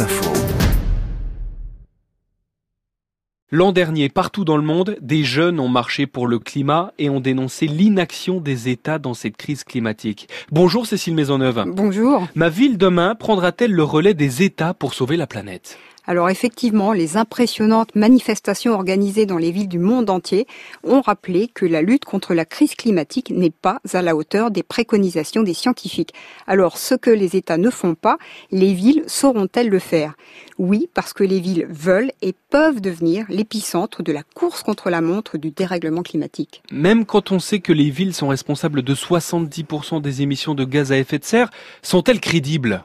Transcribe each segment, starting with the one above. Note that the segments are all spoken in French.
Info. L'an dernier, partout dans le monde, des jeunes ont marché pour le climat et ont dénoncé l'inaction des États dans cette crise climatique. Bonjour Cécile Maisonneuve. Bonjour. Ma ville demain prendra-t-elle le relais des États pour sauver la planète? Alors effectivement, les impressionnantes manifestations organisées dans les villes du monde entier ont rappelé que la lutte contre la crise climatique n'est pas à la hauteur des préconisations des scientifiques. Alors ce que les États ne font pas, les villes sauront-elles le faire? Oui, parce que les villes veulent et peuvent devenir l'épicentre de la course contre la montre du dérèglement climatique. Même quand on sait que les villes sont responsables de 70% des émissions de gaz à effet de serre, sont-elles crédibles?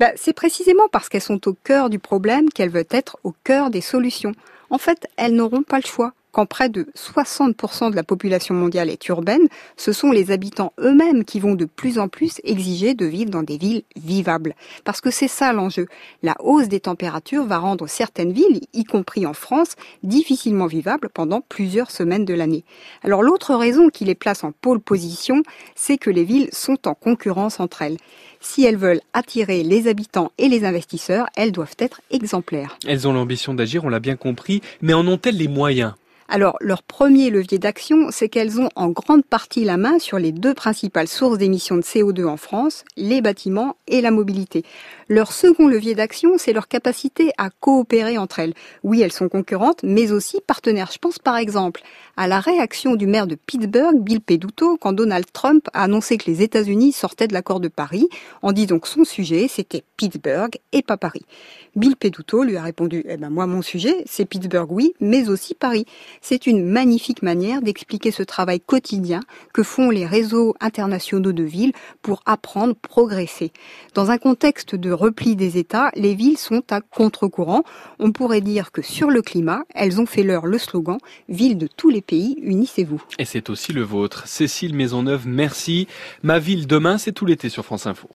Bah, c'est précisément parce qu'elles sont au cœur du problème qu'elles veulent être au cœur des solutions. En fait, elles n'auront pas le choix. Quand près de 60% de la population mondiale est urbaine, ce sont les habitants eux-mêmes qui vont de plus en plus exiger de vivre dans des villes vivables. Parce que c'est ça l'enjeu. La hausse des températures va rendre certaines villes, y compris en France, difficilement vivables pendant plusieurs semaines de l'année. Alors l'autre raison qui les place en pôle position, c'est que les villes sont en concurrence entre elles si elles veulent attirer les habitants et les investisseurs, elles doivent être exemplaires. Elles ont l'ambition d'agir, on l'a bien compris, mais en ont-elles les moyens? Alors, leur premier levier d'action, c'est qu'elles ont en grande partie la main sur les deux principales sources d'émissions de CO2 en France, les bâtiments et la mobilité. Leur second levier d'action, c'est leur capacité à coopérer entre elles. Oui, elles sont concurrentes, mais aussi partenaires. Je pense par exemple à la réaction du maire de Pittsburgh, Bill Peduto, quand Donald Trump a annoncé que les États-Unis sortaient de l'accord de Paris, en disant que son sujet, c'était Pittsburgh et pas Paris. Bill Peduto lui a répondu, eh ben moi mon sujet, c'est Pittsburgh oui, mais aussi Paris. C'est une magnifique manière d'expliquer ce travail quotidien que font les réseaux internationaux de villes pour apprendre, progresser. Dans un contexte de repli des États, les villes sont à contre-courant. On pourrait dire que sur le climat, elles ont fait leur le slogan Ville de tous les pays, unissez-vous. Et c'est aussi le vôtre. Cécile Maisonneuve, merci. Ma ville demain, c'est tout l'été sur France Info.